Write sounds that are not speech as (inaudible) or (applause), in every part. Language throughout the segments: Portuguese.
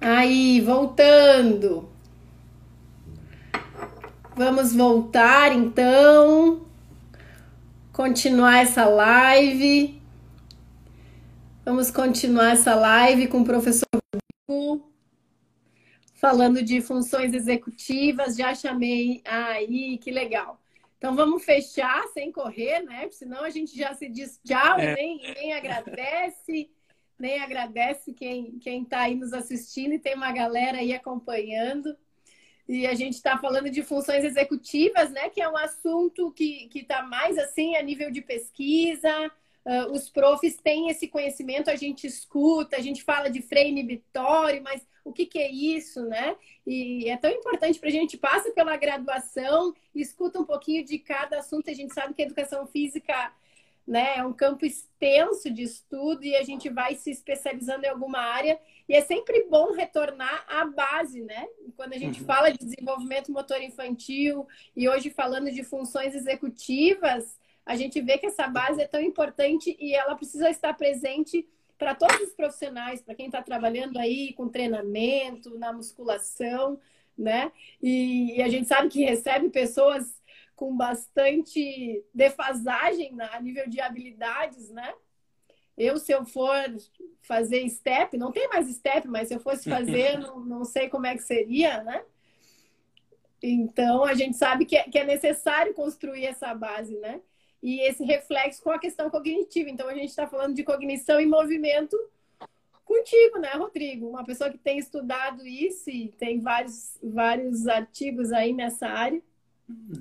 Aí, voltando. Vamos voltar então. Continuar essa live. Vamos continuar essa live com o professor Rodrigo, falando de funções executivas. Já chamei aí, que legal. Então vamos fechar sem correr, né? Porque senão a gente já se diz tchau, é. nem, nem agradece nem agradece quem quem está aí nos assistindo e tem uma galera aí acompanhando. E a gente está falando de funções executivas, né? Que é um assunto que está mais assim a nível de pesquisa. Uh, os profs têm esse conhecimento, a gente escuta, a gente fala de freio inibitório, mas o que, que é isso, né? E é tão importante para a gente passa pela graduação, escuta um pouquinho de cada assunto. A gente sabe que a educação física né? É um campo extenso de estudo e a gente vai se especializando em alguma área. E é sempre bom retornar à base, né? Quando a gente uhum. fala de desenvolvimento motor infantil e hoje falando de funções executivas, a gente vê que essa base é tão importante e ela precisa estar presente para todos os profissionais, para quem está trabalhando aí com treinamento, na musculação, né? E, e a gente sabe que recebe pessoas com bastante defasagem a nível de habilidades, né? Eu, se eu for fazer step, não tem mais step, mas se eu fosse fazer, (laughs) não, não sei como é que seria, né? Então, a gente sabe que é, que é necessário construir essa base, né? E esse reflexo com a questão cognitiva. Então, a gente está falando de cognição e movimento contigo, né, Rodrigo? Uma pessoa que tem estudado isso e tem vários, vários artigos aí nessa área.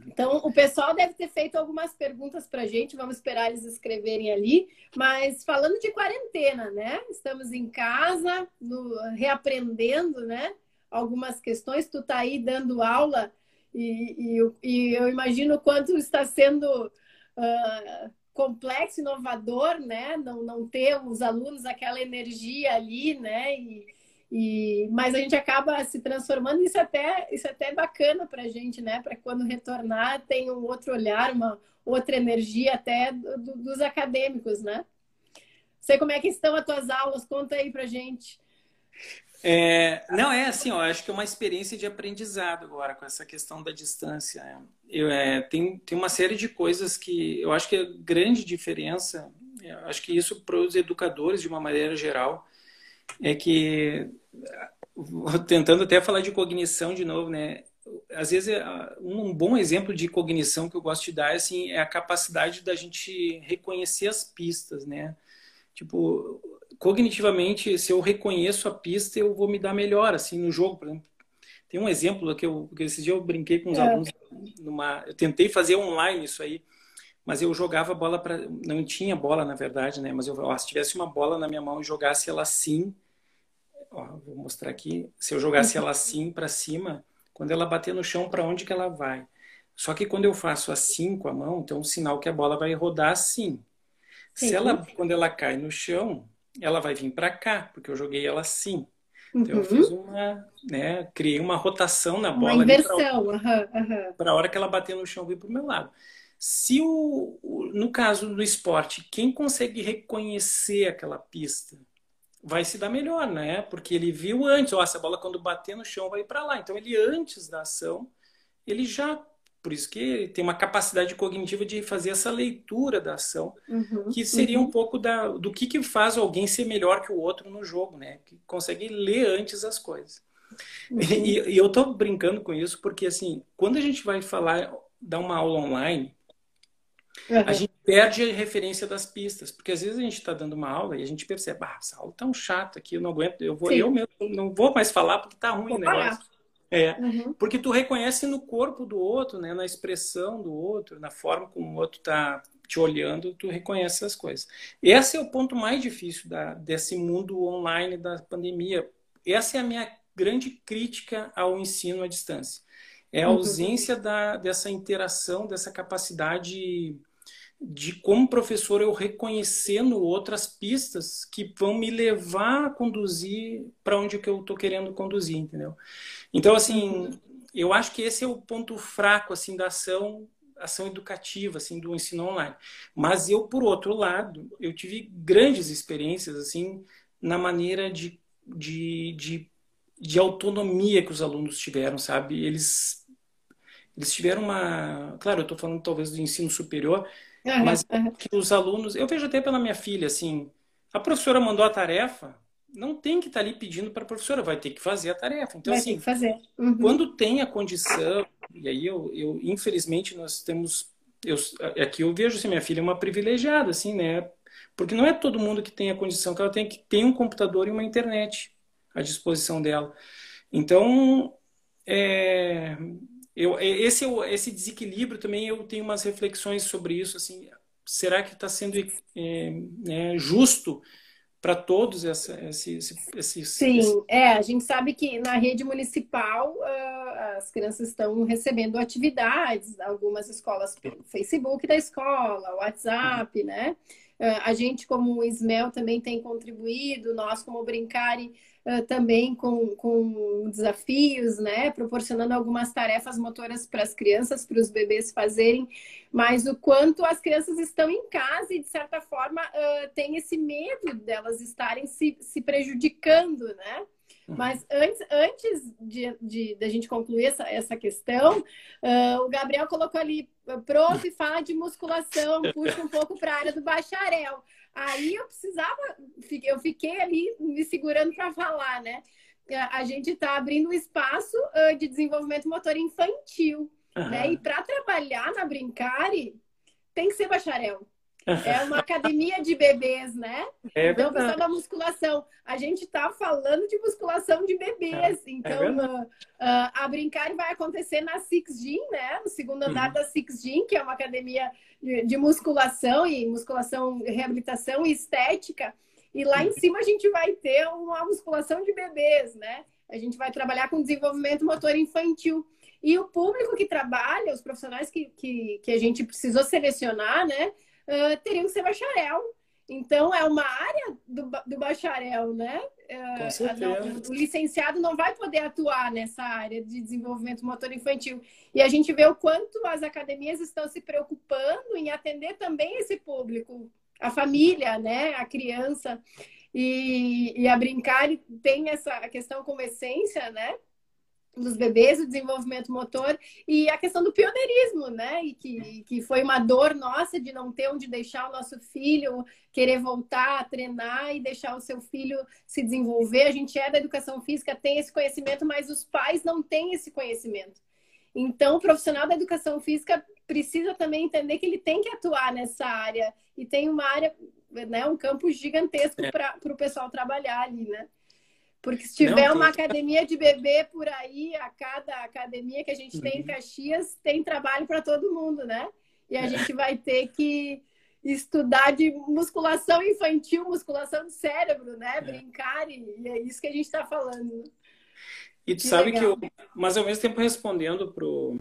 Então, o pessoal deve ter feito algumas perguntas para a gente, vamos esperar eles escreverem ali. Mas falando de quarentena, né? Estamos em casa, no, reaprendendo, né? Algumas questões. Tu tá aí dando aula e, e, e eu imagino o quanto está sendo uh, complexo, inovador, né? Não, não ter os alunos aquela energia ali, né? E, e, mas a gente acaba se transformando, isso é até, isso é até bacana para a gente, né? Para quando retornar, tem um outro olhar, uma outra energia até do, dos acadêmicos, né? Sei como é que estão as tuas aulas, conta aí para gente. É, não, é assim, ó, acho que é uma experiência de aprendizado agora com essa questão da distância. Né? Eu, é, tem, tem uma série de coisas que eu acho que a grande diferença, acho que isso para os educadores de uma maneira geral, é que tentando até falar de cognição de novo, né? Às vezes um bom exemplo de cognição que eu gosto de dar assim é a capacidade da gente reconhecer as pistas, né? Tipo, cognitivamente, se eu reconheço a pista, eu vou me dar melhor assim no jogo, por exemplo. Tem um exemplo que eu que esse dia eu brinquei com os é. alunos numa, eu tentei fazer online isso aí, mas eu jogava bola para não tinha bola na verdade, né? Mas eu ó, se tivesse uma bola na minha mão e jogasse ela assim, ó, vou mostrar aqui. Se eu jogasse ela assim para cima, quando ela bater no chão, para onde que ela vai? Só que quando eu faço assim com a mão, então é um sinal que a bola vai rodar assim. Sim. Se ela, quando ela cai no chão, ela vai vir para cá, porque eu joguei ela assim. Então uhum. eu fiz uma, né, criei uma rotação na bola. Uma inversão, para a hora que ela bater no chão vir para o meu lado. Se o, no caso do esporte, quem consegue reconhecer aquela pista vai se dar melhor, né? Porque ele viu antes, ó, essa bola quando bater no chão vai para lá. Então ele antes da ação, ele já por isso que ele tem uma capacidade cognitiva de fazer essa leitura da ação, uhum, que seria uhum. um pouco da, do que, que faz alguém ser melhor que o outro no jogo, né? Que consegue ler antes as coisas. Uhum. E, e, eu estou brincando com isso porque, assim, quando a gente vai falar, dar uma aula online, Uhum. A gente perde a referência das pistas, porque às vezes a gente está dando uma aula e a gente percebe, ah, essa aula tá um chata aqui, eu não aguento, eu vou, eu mesmo não vou mais falar porque tá ruim vou o negócio. Parar. É, uhum. porque tu reconhece no corpo do outro, né, na expressão do outro, na forma como o outro tá te olhando, tu reconhece as coisas. Esse é o ponto mais difícil da, desse mundo online da pandemia. Essa é a minha grande crítica ao ensino à distância. É a uhum. ausência da, dessa interação, dessa capacidade de como professor eu reconhecendo outras pistas que vão me levar a conduzir para onde que eu estou querendo conduzir, entendeu? Então, assim, eu acho que esse é o ponto fraco, assim, da ação, ação educativa, assim, do ensino online. Mas eu, por outro lado, eu tive grandes experiências, assim, na maneira de, de, de de autonomia que os alunos tiveram, sabe? Eles, eles tiveram uma. Claro, eu estou falando talvez do ensino superior, uhum, mas uhum. que os alunos. Eu vejo até pela minha filha, assim. A professora mandou a tarefa, não tem que estar tá ali pedindo para a professora, vai ter que fazer a tarefa. Então, vai assim, fazer. Uhum. quando tem a condição, e aí eu, eu infelizmente, nós temos. Eu, aqui eu vejo assim, minha filha é uma privilegiada, assim, né? Porque não é todo mundo que tem a condição que ela tem que ter um computador e uma internet à disposição dela. Então, é, eu, esse, esse desequilíbrio também eu tenho umas reflexões sobre isso. Assim, será que está sendo é, é, justo para todos essa, esse, esse, esse, Sim, esse... é, a gente sabe que na rede municipal uh, as crianças estão recebendo atividades, algumas escolas pelo Facebook da escola, WhatsApp, né? Ah, a gente, como o Ismel, também tem contribuído, nós, como Brincare, também com, com desafios, né? Proporcionando algumas tarefas motoras para as crianças, para os bebês fazerem, mas o quanto as crianças estão em casa e, de certa forma, uh, tem esse medo delas estarem se, se prejudicando, né? Uhum. Mas antes, antes de, de, de, a gente concluir essa, essa questão, uh, o Gabriel colocou ali, prof, fala de musculação, puxa um pouco para a área do bacharel. Aí eu precisava, eu fiquei ali me segurando para falar, né? A gente está abrindo um espaço de desenvolvimento motor infantil, uhum. né? E para trabalhar na Brincare, tem que ser bacharel. É uma academia de bebês, né? É então, pessoal da musculação. A gente está falando de musculação de bebês. É, então, é uh, uh, a Brincar vai acontecer na Six Gym, né? No segundo andar uhum. da Six Gym, que é uma academia de, de musculação e musculação, reabilitação e estética. E lá em uhum. cima a gente vai ter uma musculação de bebês, né? A gente vai trabalhar com desenvolvimento motor infantil. E o público que trabalha, os profissionais que, que, que a gente precisou selecionar, né? Uh, teriam que ser bacharel. Então, é uma área do, do bacharel, né? Uh, não, o licenciado não vai poder atuar nessa área de desenvolvimento motor infantil. E a gente vê o quanto as academias estão se preocupando em atender também esse público, a família, né? A criança. E, e a Brincar tem essa questão como essência, né? Dos bebês, o desenvolvimento motor e a questão do pioneirismo, né? E que, que foi uma dor nossa de não ter onde deixar o nosso filho querer voltar a treinar e deixar o seu filho se desenvolver. A gente é da educação física, tem esse conhecimento, mas os pais não têm esse conhecimento. Então, o profissional da educação física precisa também entender que ele tem que atuar nessa área e tem uma área, né, um campo gigantesco é. para o pessoal trabalhar ali, né? Porque se tiver não, uma academia de bebê por aí, a cada academia que a gente tem em uhum. Caxias, tem trabalho para todo mundo, né? E a é. gente vai ter que estudar de musculação infantil, musculação do cérebro, né? É. Brincar, e é isso que a gente está falando. E tu que sabe legal. que eu, mas ao mesmo tempo respondendo pro,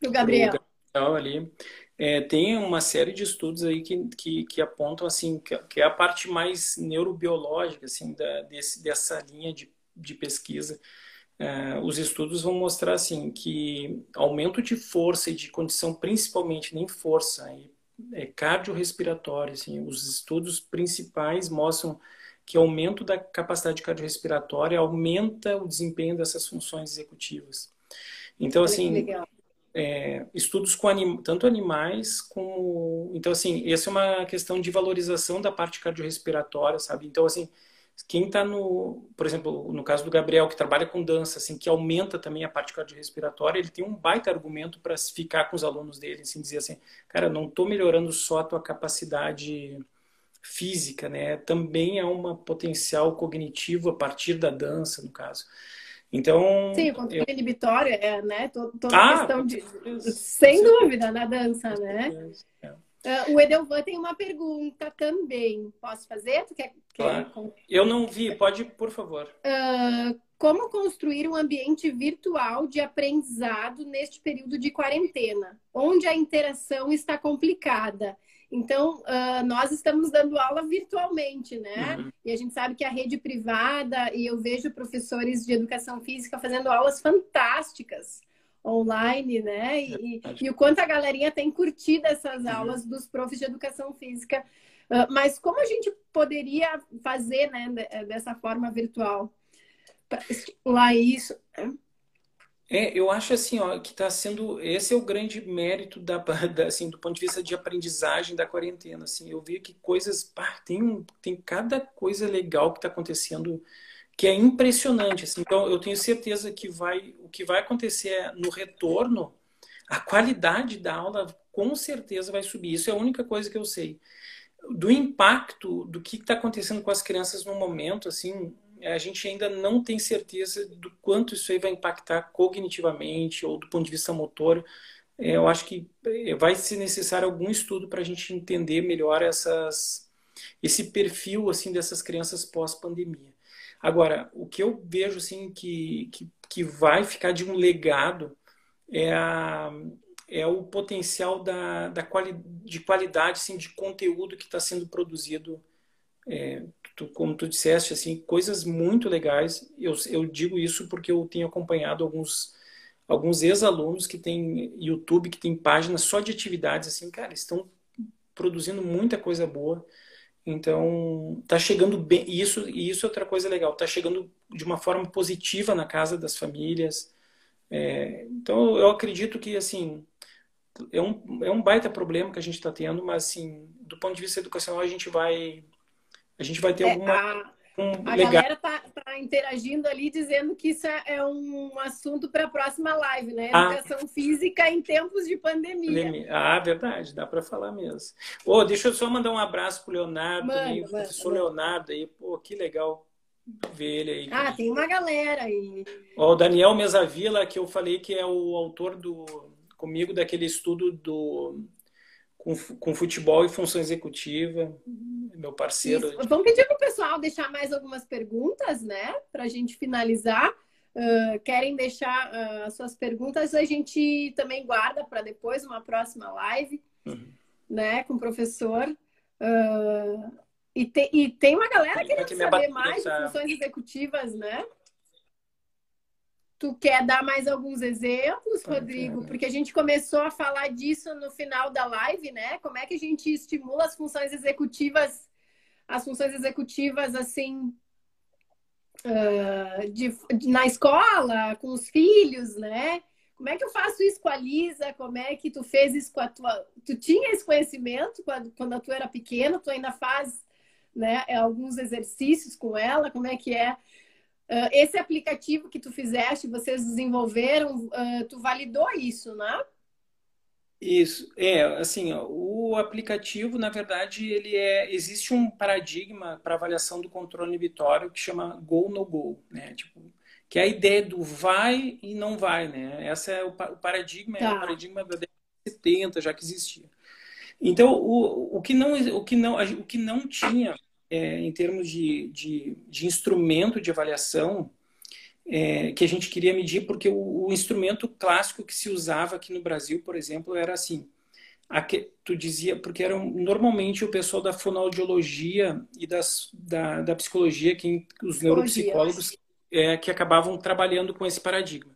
pro Gabriel. Pro Gabriel ali, é, tem uma série de estudos aí que, que, que apontam assim que, que, é a parte mais neurobiológica assim da, desse, dessa linha de, de pesquisa. É, os estudos vão mostrar assim que aumento de força e de condição, principalmente nem força, e, é, cardiorrespiratória. Assim, os estudos principais mostram que aumento da capacidade cardiorrespiratória aumenta o desempenho dessas funções executivas. Então, assim, é, estudos com anim, tanto animais como. Então, assim, essa é uma questão de valorização da parte cardiorrespiratória, sabe? Então, assim, quem está no. Por exemplo, no caso do Gabriel, que trabalha com dança, assim, que aumenta também a parte cardiorrespiratória, ele tem um baita argumento para ficar com os alunos dele, assim, dizer assim, cara, não estou melhorando só a tua capacidade física, né? Também há uma potencial cognitivo a partir da dança, no caso. Então. Sim, o controle eu... inibitório é, né? Toda, toda ah, questão de. Sem dúvida, na dança, né? Uh, o Edelvan tem uma pergunta também. Posso fazer? Tu quer, quer... Claro. Eu não vi, pode, por favor. Uh, como construir um ambiente virtual de aprendizado neste período de quarentena, onde a interação está complicada? Então, uh, nós estamos dando aula virtualmente, né? Uhum. E a gente sabe que a rede privada, e eu vejo professores de educação física fazendo aulas fantásticas online, né? E, e, o quanto a galerinha tem curtido essas uhum. aulas dos profs de educação física. Uh, mas como a gente poderia fazer, né, dessa forma virtual? para estimular isso. Né? É, eu acho assim, ó, que está sendo esse é o grande mérito da, (laughs) da, assim, do ponto de vista de aprendizagem da quarentena, assim, eu vi que coisas, pá, tem tem cada coisa legal que está acontecendo que é impressionante, assim. Então eu tenho certeza que vai o que vai acontecer é, no retorno, a qualidade da aula com certeza vai subir. Isso é a única coisa que eu sei. Do impacto do que está acontecendo com as crianças no momento, assim, a gente ainda não tem certeza do quanto isso aí vai impactar cognitivamente ou do ponto de vista motor. É, eu acho que é, vai ser necessário algum estudo para a gente entender melhor essas, esse perfil assim dessas crianças pós-pandemia. Agora, o que eu vejo assim que, que, que vai ficar de um legado é, a, é o potencial da, da quali, de qualidade assim, de conteúdo que está sendo produzido é, tu, como tu disseste, assim, coisas muito legais. Eu, eu digo isso porque eu tenho acompanhado alguns alguns ex-alunos que têm YouTube, que têm páginas só de atividades, assim, cara, estão produzindo muita coisa boa. Então, tá chegando bem. E isso, e isso é outra coisa legal, tá chegando de uma forma positiva na casa das famílias. É, então, eu acredito que, assim, é um, é um baita problema que a gente está tendo, mas, assim, do ponto de vista educacional, a gente vai a gente vai ter é, alguma. A, um a galera tá, tá, interagindo ali dizendo que isso é, é um assunto para a próxima live, né? Ah. Educação física em tempos de pandemia. Ah, verdade, dá para falar mesmo. Oh, deixa eu só mandar um abraço pro Leonardo, manda, aí, o professor manda. Leonardo aí, pô, que legal ver ele aí. Ah, tem uma galera aí. Ó, o Daniel Mesavila, que eu falei que é o autor do comigo daquele estudo do com, com futebol e função executiva, meu parceiro. Isso. Vamos pedir para o pessoal deixar mais algumas perguntas, né? Para a gente finalizar. Uh, querem deixar uh, as suas perguntas, a gente também guarda para depois, uma próxima live, uhum. né, com o professor. Uh, e, te, e, tem uma galera querendo saber mais de funções executivas, né? Tu quer dar mais alguns exemplos, Rodrigo? Porque a gente começou a falar disso no final da live, né? Como é que a gente estimula as funções executivas, as funções executivas assim uh, de, de, na escola, com os filhos, né? Como é que eu faço isso com a Lisa? Como é que tu fez isso com a tua. Tu tinha esse conhecimento quando, quando tu era pequeno, tu ainda faz né, alguns exercícios com ela, como é que é? Uh, esse aplicativo que tu fizeste, vocês desenvolveram, uh, tu validou isso, né? Isso, é, assim, ó, o aplicativo, na verdade, ele é, existe um paradigma para avaliação do controle inibitório que chama go no go, né? Tipo, que é a ideia do vai e não vai, né? Essa é o, o paradigma, tá. é o tá. paradigma da década de 70, já que existia. Então, o, o que não, o que não, o que não tinha é, em termos de, de, de, instrumento de avaliação é, que a gente queria medir, porque o, o, instrumento clássico que se usava aqui no Brasil, por exemplo, era assim. Aqui, tu dizia, porque eram normalmente o pessoal da fonoaudiologia e das, da, da psicologia, quem, os neuropsicólogos, é, que acabavam trabalhando com esse paradigma.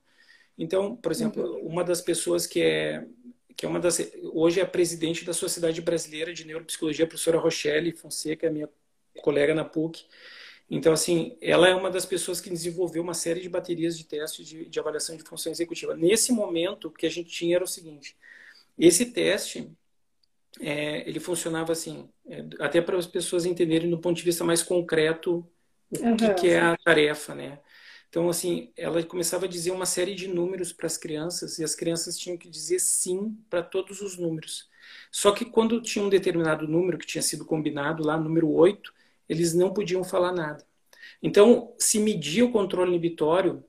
Então, por exemplo, uhum. uma das pessoas que é que é uma das hoje é a presidente da Sociedade Brasileira de Neuropsicologia, a professora Rochelle Fonseca, minha colega na PUC. Então, assim, ela é uma das pessoas que desenvolveu uma série de baterias de testes de, de avaliação de função executiva. Nesse momento, o que a gente tinha era o seguinte: esse teste, é, ele funcionava assim, é, até para as pessoas entenderem do ponto de vista mais concreto o uhum, que, que, é a tarefa, né? Então, assim, ela começava a dizer uma série de números para as crianças e as crianças tinham que dizer sim para todos os números. Só que quando tinha um determinado número que tinha sido combinado lá, número 8, eles não podiam falar nada. Então, se media o controle inibitório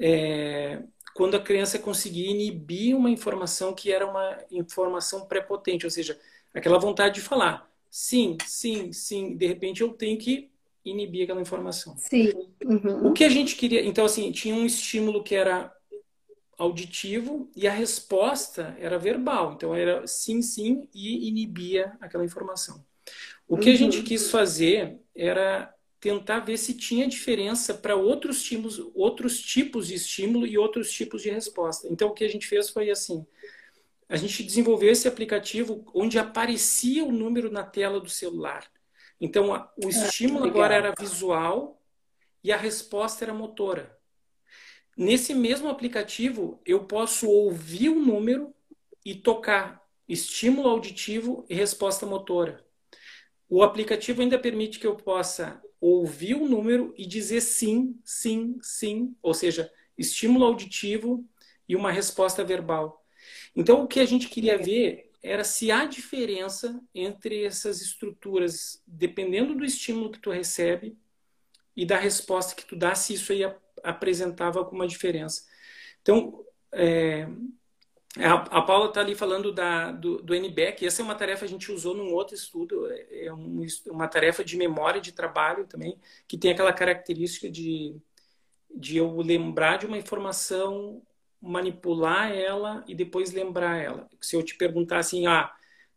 é, quando a criança conseguia inibir uma informação que era uma informação prepotente, ou seja, aquela vontade de falar sim, sim, sim, de repente eu tenho que inibir aquela informação. Sim. Uhum. O que a gente queria, então assim, tinha um estímulo que era auditivo e a resposta era verbal, então era sim, sim e inibia aquela informação. O que a gente uhum. quis fazer era tentar ver se tinha diferença para outros estímulos, outros tipos de estímulo e outros tipos de resposta. Então o que a gente fez foi assim: a gente desenvolveu esse aplicativo onde aparecia o número na tela do celular. Então o ah, estímulo ah, agora era visual e a resposta era motora. Nesse mesmo aplicativo, eu posso ouvir o número e tocar estímulo auditivo e resposta motora. O aplicativo ainda permite que eu possa ouvir o número e dizer sim, sim, sim, ou seja, estímulo auditivo e uma resposta verbal. Então, o que a gente queria ver era se há diferença entre essas estruturas, dependendo do estímulo que tu recebe e da resposta que tu dá, se isso aí apresentava alguma diferença. Então, é, a, a Paula está ali falando da, do, do NBEC, essa é uma tarefa que a gente usou num outro estudo, é um, uma tarefa de memória de trabalho também, que tem aquela característica de, de eu lembrar de uma informação manipular ela e depois lembrar ela. Se eu te perguntar assim, ah,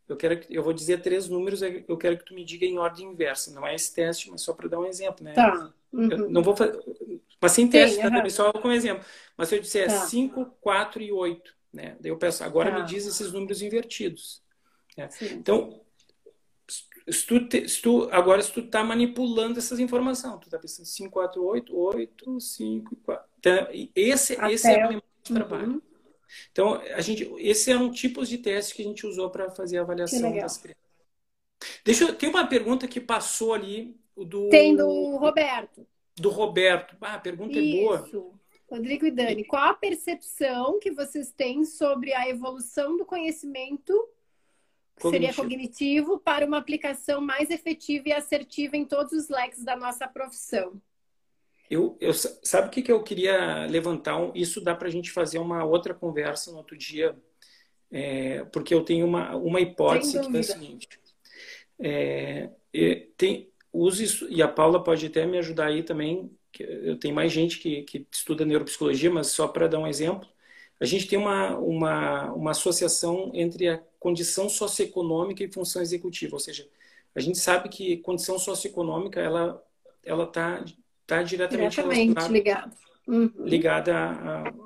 eu quero que, eu vou dizer três números, eu quero que tu me diga em ordem inversa. Não é esse teste, mas só para dar um exemplo, né? Tá. Uhum. não vou fazer, mas sem teste, tá? Uhum. só como exemplo. Mas se eu disser tá. 5, 4 e 8, né? Daí eu peço, agora tá. me diz esses números invertidos. Né? Então, se tu, te, se tu, agora se tu está manipulando essas informações, tu está pensando 5, 4, 8, 8, 5, 4. Então, esse, esse é o de trabalho. Uhum. Então, a gente, esse eram tipos de testes que a gente usou para fazer a avaliação das crianças. Deixa eu, tem uma pergunta que passou ali do Tem do Roberto. Do Roberto. Ah, a pergunta Isso. é boa. Isso. Rodrigo e Dani, qual a percepção que vocês têm sobre a evolução do conhecimento que seria cognitivo para uma aplicação mais efetiva e assertiva em todos os leques da nossa profissão? Eu, eu, sabe o que, que eu queria levantar? Isso dá para a gente fazer uma outra conversa no outro dia, é, porque eu tenho uma, uma hipótese que é a seguinte. É, tem, use e a Paula pode até me ajudar aí também. Eu tenho mais gente que, que estuda neuropsicologia, mas só para dar um exemplo, a gente tem uma, uma, uma associação entre a condição socioeconômica e função executiva, ou seja, a gente sabe que condição socioeconômica ela ela está está diretamente, diretamente ligada uhum. ligada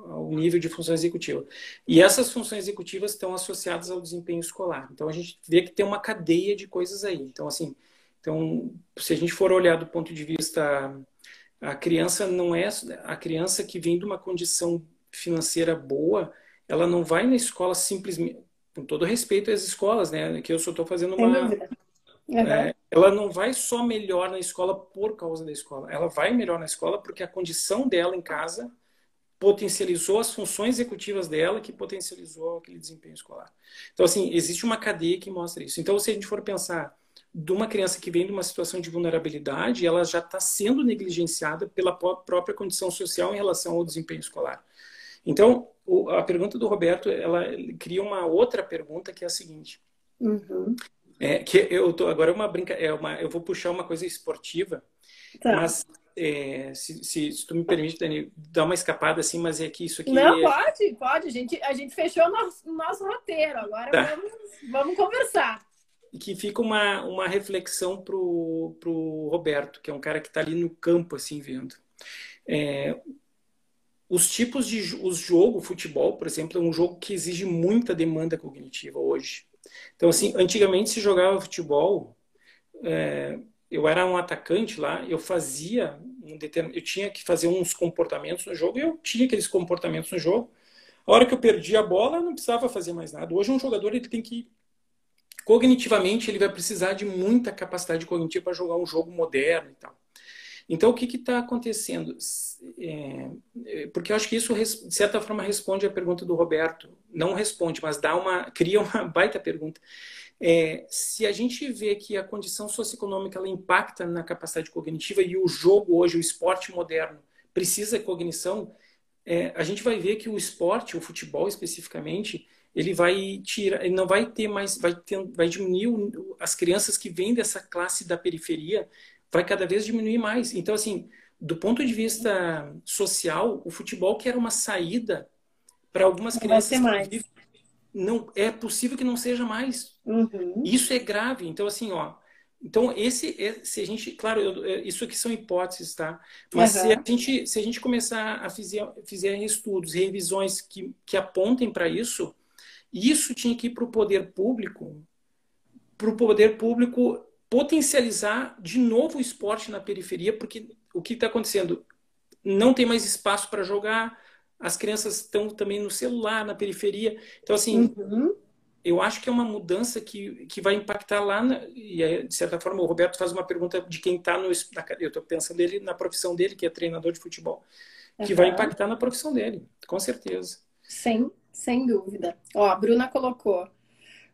ao nível de função executiva. E essas funções executivas estão associadas ao desempenho escolar. Então a gente vê que tem uma cadeia de coisas aí. Então assim, então se a gente for olhar do ponto de vista a criança não é a criança que vem de uma condição financeira boa, ela não vai na escola simplesmente com todo respeito às escolas, né? Que eu só estou fazendo uma. É, ela não vai só melhor na escola por causa da escola. Ela vai melhor na escola porque a condição dela em casa potencializou as funções executivas dela que potencializou aquele desempenho escolar. Então, assim, existe uma cadeia que mostra isso. Então, se a gente for pensar de uma criança que vem de uma situação de vulnerabilidade, ela já está sendo negligenciada pela própria condição social em relação ao desempenho escolar. Então, a pergunta do Roberto, ela cria uma outra pergunta que é a seguinte. Uhum. É, que eu tô agora é uma brinca, é uma, eu vou puxar uma coisa esportiva, tá. mas é, se, se, se, tu me permite, Dani, dar uma escapada assim, mas é que isso aqui. Não, é... pode, pode. A gente, a gente fechou o nosso, nosso roteiro. Agora tá. vamos, vamos conversar. E que fica uma, uma reflexão pro, pro Roberto, que é um cara que está ali no campo, assim, vendo. É, os tipos de os jogo, futebol, por exemplo, é um jogo que exige muita demanda cognitiva hoje. Então, assim, antigamente se jogava futebol, é, eu era um atacante lá, eu fazia um determin... eu tinha que fazer uns comportamentos no jogo, e eu tinha aqueles comportamentos no jogo. A hora que eu perdi a bola, eu não precisava fazer mais nada. Hoje um jogador ele tem que cognitivamente ele vai precisar de muita capacidade cognitiva para jogar um jogo moderno e tal. Então, o que está acontecendo? É, é, porque eu acho que isso, de certa forma, responde à pergunta do Roberto. Não responde, mas dá uma, (laughs) cria uma baita pergunta. É, se a gente vê que a condição socioeconômica ela impacta na capacidade cognitiva e o jogo hoje, o esporte moderno, precisa de cognição, é, a gente vai ver que o esporte, o futebol especificamente, ele vai tirar, ele não vai ter mais, vai, ter, vai diminuir as crianças que vêm dessa classe da periferia vai cada vez diminuir mais. Então, assim, do ponto de vista social, o futebol que era uma saída para algumas não crianças vai vivem, não é possível que não seja mais. Uhum. Isso é grave. Então, assim, ó. Então, esse, é, se a gente, claro, eu, isso aqui são hipóteses, tá? Mas uhum. se, a gente, se a gente começar a fazer, fizer estudos, revisões que, que apontem para isso, isso tinha que ir para o poder público, para o poder público potencializar de novo o esporte na periferia, porque o que está acontecendo? Não tem mais espaço para jogar, as crianças estão também no celular, na periferia. Então, assim, uhum. eu acho que é uma mudança que, que vai impactar lá, na, e é, de certa forma o Roberto faz uma pergunta de quem está no. Na, eu estou pensando ele na profissão dele, que é treinador de futebol, que uhum. vai impactar na profissão dele, com certeza. Sem, sem dúvida. Ó, a Bruna colocou.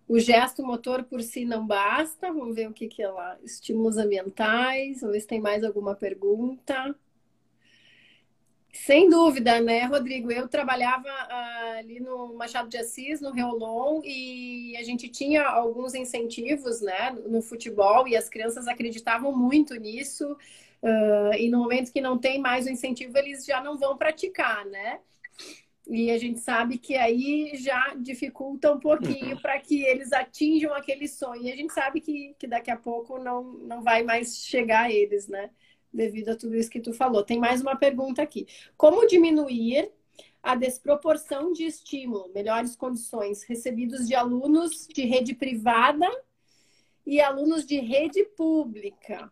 O gesto motor por si não basta. Vamos ver o que, que é lá. Estímulos ambientais. Vamos ver se tem mais alguma pergunta. Sem dúvida, né, Rodrigo? Eu trabalhava uh, ali no Machado de Assis, no Reolon, e a gente tinha alguns incentivos, né, no futebol, e as crianças acreditavam muito nisso. Uh, e no momento que não tem mais o incentivo, eles já não vão praticar, né? E a gente sabe que aí já dificulta um pouquinho (laughs) uhum. para que eles atinjam aquele sonho. E a gente sabe que, que daqui a pouco não, não vai mais chegar a eles, né? Devido a tudo isso que tu falou. Tem mais uma pergunta aqui. Como diminuir a desproporção de estímulo, melhores condições recebidos de alunos de rede privada e alunos de rede pública?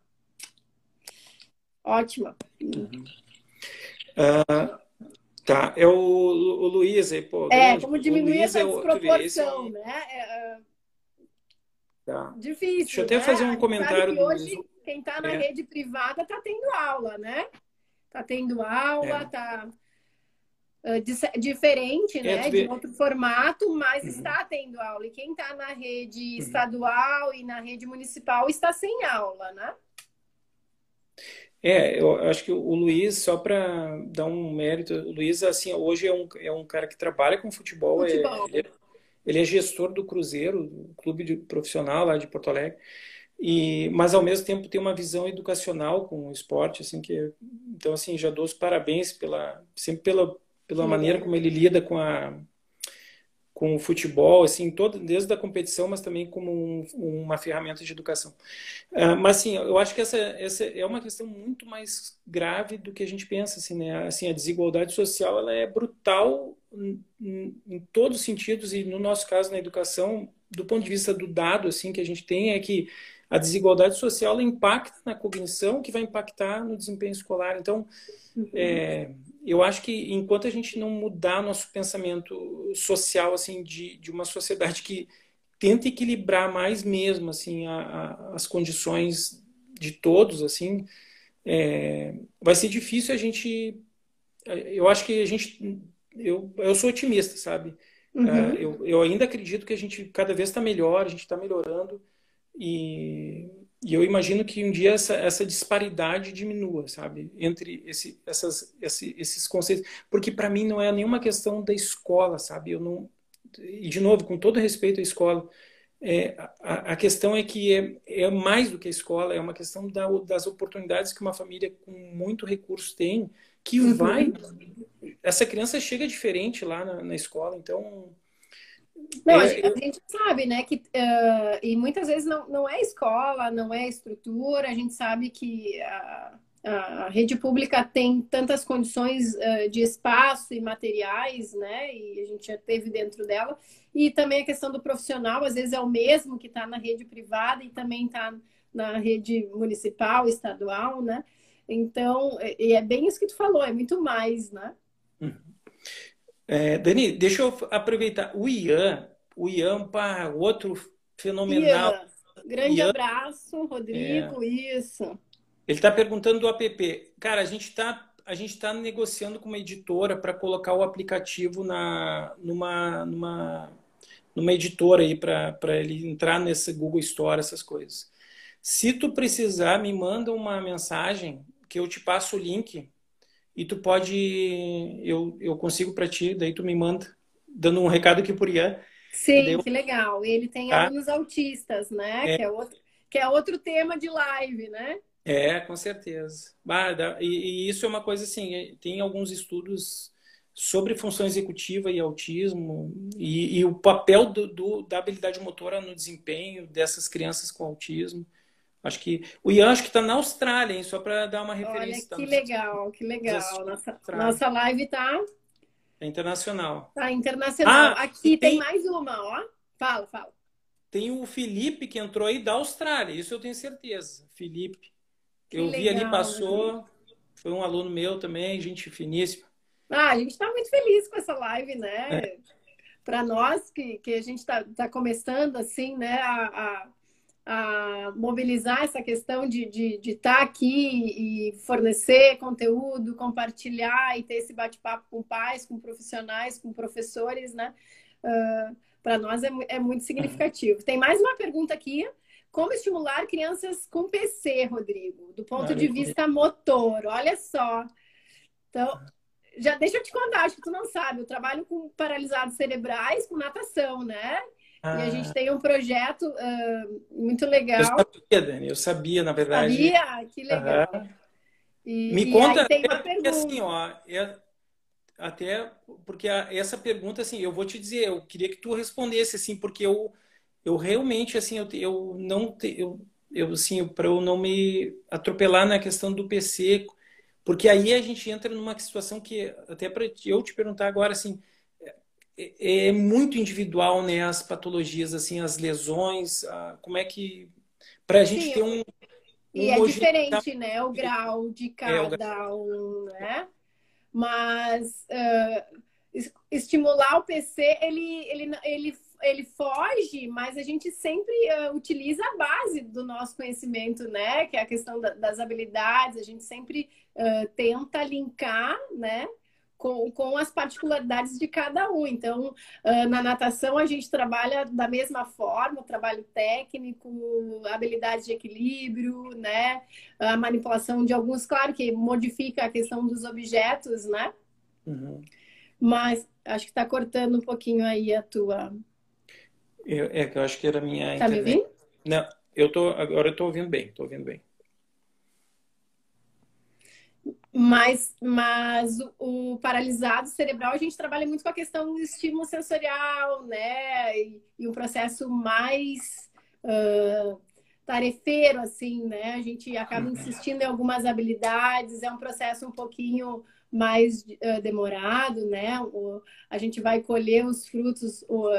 Ótima. Uhum. Uh, Tá, é o, o Luiz aí, pô. É, grande. como diminuir essa é desproporção, né? É, é... Tá. Difícil. Deixa eu até né? fazer um comentário. hoje, quem está na é. rede privada está tendo aula, né? Está tendo aula, está é. uh, diferente, né? De outro formato, mas uhum. está tendo aula. E quem está na rede uhum. estadual e na rede municipal está sem aula, né? É, eu acho que o Luiz, só para dar um mérito, o Luiz, assim, hoje é um, é um cara que trabalha com futebol, futebol. É, ele, é, ele, é gestor do Cruzeiro, clube de, profissional lá de Porto Alegre, e, mas ao mesmo tempo tem uma visão educacional com o esporte, assim, que, então, assim, já dou os parabéns pela, sempre pela, pela maneira como ele lida com a, com o futebol, assim, todo, desde a competição, mas também como um, uma ferramenta de educação. Uh, mas, assim, eu acho que essa, essa é uma questão muito mais grave do que a gente pensa, assim, né? Assim, a desigualdade social, ela é brutal em, em todos os sentidos e, no nosso caso, na educação, do ponto de vista do dado, assim, que a gente tem é que a desigualdade social impacta na cognição, que vai impactar no desempenho escolar. Então, uhum. é, eu acho que enquanto a gente não mudar nosso pensamento social assim de, de uma sociedade que tenta equilibrar mais mesmo assim a, a, as condições de todos assim é, vai ser difícil a gente eu acho que a gente eu, eu sou otimista sabe uhum. é, eu, eu ainda acredito que a gente cada vez está melhor a gente está melhorando e e eu imagino que um dia essa, essa disparidade diminua, sabe? Entre esse, essas, esse, esses conceitos. Porque para mim não é nenhuma questão da escola, sabe? Eu não, e, de novo, com todo respeito à escola, é, a, a, questão é que é, é, mais do que a escola, é uma questão da, das oportunidades que uma família com muito recurso tem, que uhum. vai. Essa criança chega diferente lá na, na escola, então não, a, é, gente, a gente sabe, né, que uh, e muitas vezes não, não é escola, não é estrutura, a gente sabe que a, a rede pública tem tantas condições uh, de espaço e materiais, né, e a gente já teve dentro dela, e também a questão do profissional, às vezes é o mesmo que está na rede privada e também está na rede municipal, estadual, né, então, e é bem isso que tu falou, é muito mais, né. Uhum. É, Dani, deixa eu aproveitar. O Ian, o Ian, pá, outro fenomenal. Ian, grande Ian, abraço, Rodrigo, é. isso. Ele está perguntando do app. Cara, a gente está a gente está negociando com uma editora para colocar o aplicativo na, numa, numa, numa editora aí para ele entrar nesse Google Store, essas coisas. Se tu precisar, me manda uma mensagem que eu te passo o link e tu pode eu, eu consigo para ti, daí tu me manda dando um recado aqui por Ian. Sim, entendeu? que legal. Ele tem tá? alunos autistas, né? É. Que, é outro, que é outro tema de live, né? É, com certeza. e, e, isso é uma coisa assim, é, tem alguns estudos sobre função executiva e autismo e, e o papel do, do, da habilidade motora no desempenho dessas crianças com autismo. Acho que o Ian acho que está na Austrália, hein? Só para dar uma referência. Olha, que legal, que legal. Nossa, nossa live tá é internacional. Tá internacional. Ah, Aqui tem... tem... mais uma, ó. Fala, fala. Tem o Felipe que entrou aí da Austrália, isso eu tenho certeza. Felipe. Que eu legal, vi ali, passou. foi um aluno meu também, gente finíssima. Ah, a gente está muito feliz com essa live, né? É. Para nós que, que a gente está tá começando assim, né, a, a, a, mobilizar essa questão de estar de, de tá aqui e fornecer conteúdo, compartilhar e ter esse bate-papo com pais, com profissionais, com professores, né? Uh, Para nós é, é muito significativo. Tem mais uma pergunta aqui. Como estimular crianças com PC, Rodrigo, do ponto de vista motor? Olha só. Então, já deixa eu te contar, acho que tu não sabe. Eu trabalho com paralisados cerebrais, com natação, né? Ah. E a gente ah. tem um projeto uh, muito legal. Eu sabia, Dani, eu sabia, na verdade. Sabia? Que legal. Uhum. E, Me conta, tem uma pergunta. assim, ó, é, até porque a, essa pergunta, assim, eu vou te dizer, eu queria que tu respondesse, assim, porque eu, eu realmente, assim, eu, eu não, te, eu, eu assim, para eu não me atropelar na questão do PC, porque aí a gente entra numa situação que, até para eu te perguntar agora, assim, é, é, muito individual, né? As patologias, assim, as lesões, a, como é que. Para a gente ter um. E um é diferente, né? O grau de cada é, um, né? Mas uh, estimular o PC, ele, ele, ele, ele foge, mas a gente sempre uh, utiliza a base do nosso conhecimento, né? Que é a questão da, das habilidades, a gente sempre uh, tenta linkar, né? Com, com as particularidades de cada um. Então, uh, na natação, a gente trabalha da mesma forma, trabalho técnico, habilidade de equilíbrio, né? A manipulação de alguns, claro que modifica a questão dos objetos, né? Uhum. Mas acho que está cortando um pouquinho aí a tua. Eu, é que eu acho que era a minha. Tá internet. me ouvindo? Não, eu tô, agora eu estou ouvindo bem, estou ouvindo bem. Mas, mas o paralisado cerebral, a gente trabalha muito com a questão do estímulo sensorial, né? E, e um processo mais uh, tarefeiro, assim, né? A gente acaba insistindo em algumas habilidades, é um processo um pouquinho mais uh, demorado, né? O, a gente vai colher os frutos, o,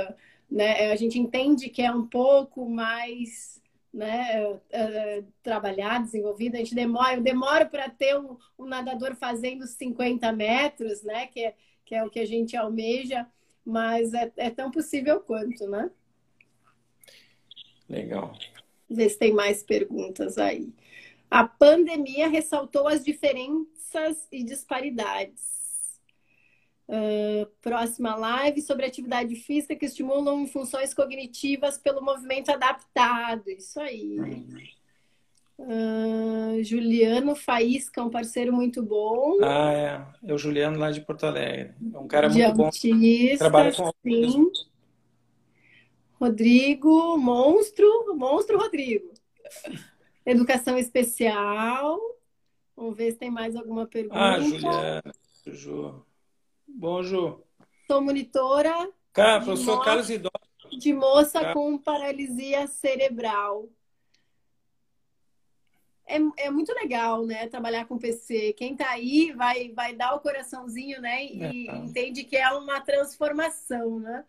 né? A gente entende que é um pouco mais né, uh, trabalhar, desenvolvido, a gente demora, eu demoro para ter um, um, nadador fazendo 50 metros, né, que é, que é o que a gente almeja, mas é, é tão possível quanto, né? Legal. Vê se tem mais perguntas aí. A pandemia ressaltou as diferenças e disparidades. Uh, próxima live sobre atividade física que estimulam funções cognitivas pelo movimento adaptado. Isso aí. Uh, Juliano Faísca, um parceiro muito bom. Ah, é. É o Juliano lá de Porto Alegre. É um cara muito bom. Trabalha com sim. Rodrigo, monstro, monstro Rodrigo. Educação especial. Vamos ver se tem mais alguma pergunta. Ah, Juliana, Ju. Bom, Ju. Sou monitora. Cara, professor Carlos Idó. De moça Cara. com paralisia cerebral. É, é muito legal, né? Trabalhar com PC. Quem tá aí vai, vai dar o coraçãozinho, né? E é. entende que é uma transformação, né?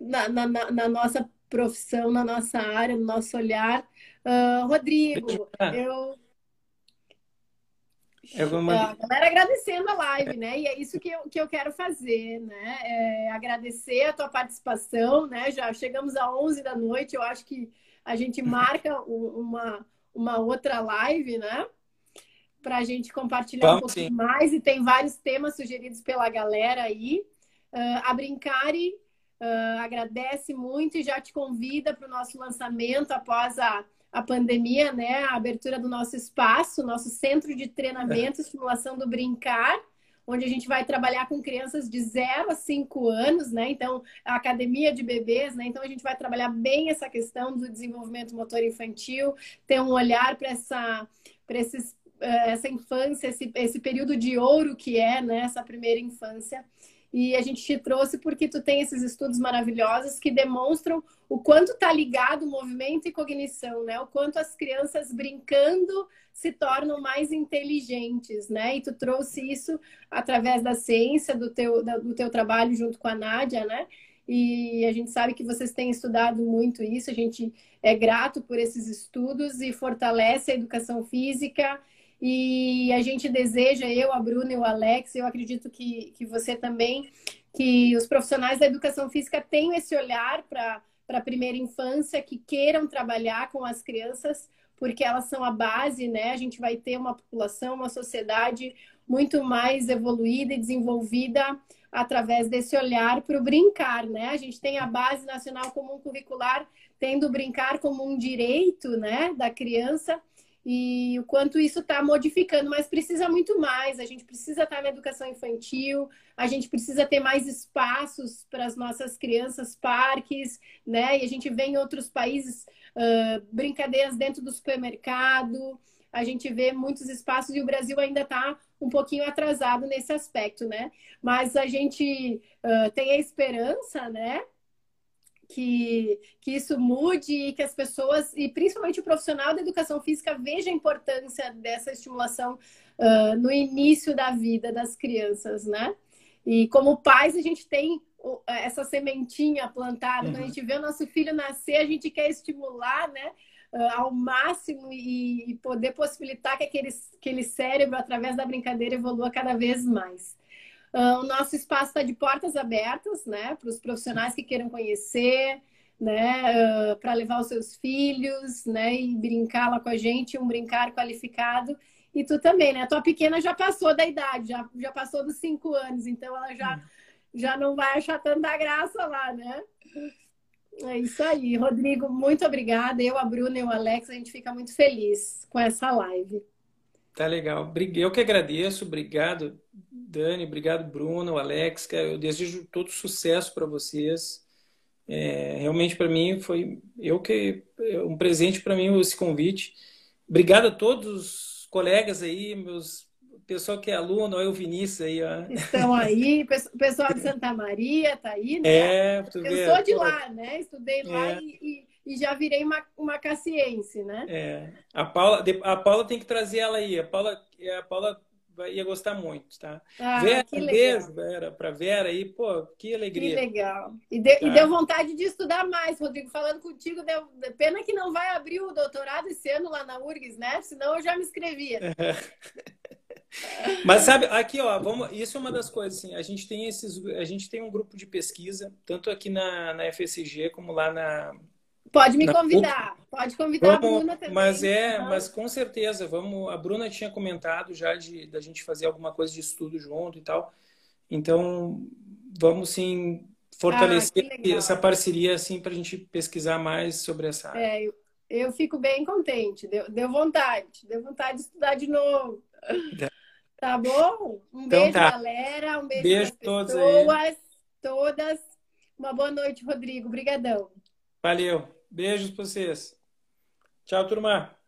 Na, na, na, nossa profissão, na nossa área, no nosso olhar. Uh, Rodrigo, eu eu vou mandar... A galera agradecendo a live, né? E é isso que eu, que eu quero fazer, né? É agradecer a tua participação, né? Já chegamos a 11 da noite, eu acho que a gente marca (laughs) uma, uma outra live, né? Para a gente compartilhar Vamos, um pouquinho sim. mais. E tem vários temas sugeridos pela galera aí. Uh, a Brincare uh, agradece muito e já te convida para o nosso lançamento após a a pandemia, né, a abertura do nosso espaço, nosso centro de treinamento, estimulação do brincar, onde a gente vai trabalhar com crianças de 0 a 5 anos, né? Então, a academia de bebês, né? Então, a gente vai trabalhar bem essa questão do desenvolvimento motor infantil, ter um olhar para essa, esses eh, essa infância, esse, esse período de ouro que é né, essa primeira infância. E a gente te trouxe porque tu tem esses estudos maravilhosos que demonstram o quanto está ligado movimento e cognição, né? O quanto as crianças brincando se tornam mais inteligentes, né? E tu trouxe isso através da ciência, do teu, do teu trabalho junto com a Nádia, né? E a gente sabe que vocês têm estudado muito isso, a gente é grato por esses estudos e fortalece a educação física E a gente deseja, eu, a Bruna e o Alex, eu acredito que, que você também, que os profissionais da educação física tenham esse olhar para a primeira infância, que queiram trabalhar com as crianças, porque elas são a base, né? A gente vai ter uma população, uma sociedade muito mais evoluída e desenvolvida através desse olhar para o brincar, né? A gente tem a base nacional comum curricular tendo o brincar como um direito, né, da criança e o quanto isso está modificando, mas precisa muito mais. A gente precisa estar tá na educação infantil, a gente precisa ter mais espaços para as nossas crianças, parques, né? E a gente vê em outros países uh, brincadeiras dentro do supermercado, a gente vê muitos espaços e o Brasil ainda está um pouquinho atrasado nesse aspecto, né? Mas a gente uh, tem a esperança, né? Que, que isso mude e que as pessoas, e principalmente o profissional da educação física, veja a importância dessa estimulação uh, no início da vida das crianças, né? E como pais, a gente tem essa sementinha plantada, uhum. quando a gente vê o nosso filho nascer, a gente quer estimular, né? Uh, ao máximo e, e, poder possibilitar que aquele, aquele cérebro, através da brincadeira, evolua cada vez mais. Uh, o nosso espaço está de portas abertas, né, para os profissionais que queiram conhecer, né, uh, para levar os seus filhos, né, e brincar lá com a gente, um brincar qualificado. E tu também, né? A tua pequena já passou da idade, já, já passou dos cinco anos, então ela já, hum. já não vai achar tanta graça lá, né? É isso aí. Rodrigo, muito obrigada. Eu, a Bruna e o Alex, a gente fica muito feliz com essa live. Tá legal. Eu que agradeço. Obrigado, Dani. Obrigado, Bruno, Alex. Eu desejo todo sucesso para vocês. É, realmente para mim foi eu que é um presente para mim esse convite. Obrigado a todos os colegas aí, meus pessoal que é aluno, olha o Vinícius aí, ó. Estão aí, o pessoal de Santa Maria tá aí, né? É, tu Eu sou de lá, né? Estudei lá é. e, e, já virei uma, uma caciense, né? É. A Paula, a Paula tem que trazer ela aí. A Paula, a Paula ia gostar muito, tá? Ah, Vera, um beijo, Vera, pra Vera aí, pô, que alegria. Que legal. E, de, tá? e, deu vontade de estudar mais, Rodrigo. Falando contigo, deu, pena que não vai abrir o doutorado esse ano lá na URGS, né? Senão eu já me inscrevia. (laughs) Mas sabe, aqui ó, vamos, isso é uma das coisas assim, a gente tem esses, a gente tem um grupo de pesquisa, tanto aqui na, na FSG como lá na Pode me convidar, pode convidar vamos, a Bruna também. Mas é, mas com certeza, vamos. A Bruna tinha comentado já de da gente fazer alguma coisa de estudo junto e tal. Então, vamos sim fortalecer ah, essa parceria assim para a gente pesquisar mais sobre essa área. É, eu, eu fico bem contente, deu, deu vontade, deu vontade de estudar de novo. É. (laughs) Tá bom? Um então, beijo, tá. galera. Um beijo, beijo todos pessoas, aí. todas. Uma boa noite, Rodrigo. Obrigadão. Valeu. Beijos para vocês. Tchau, turma.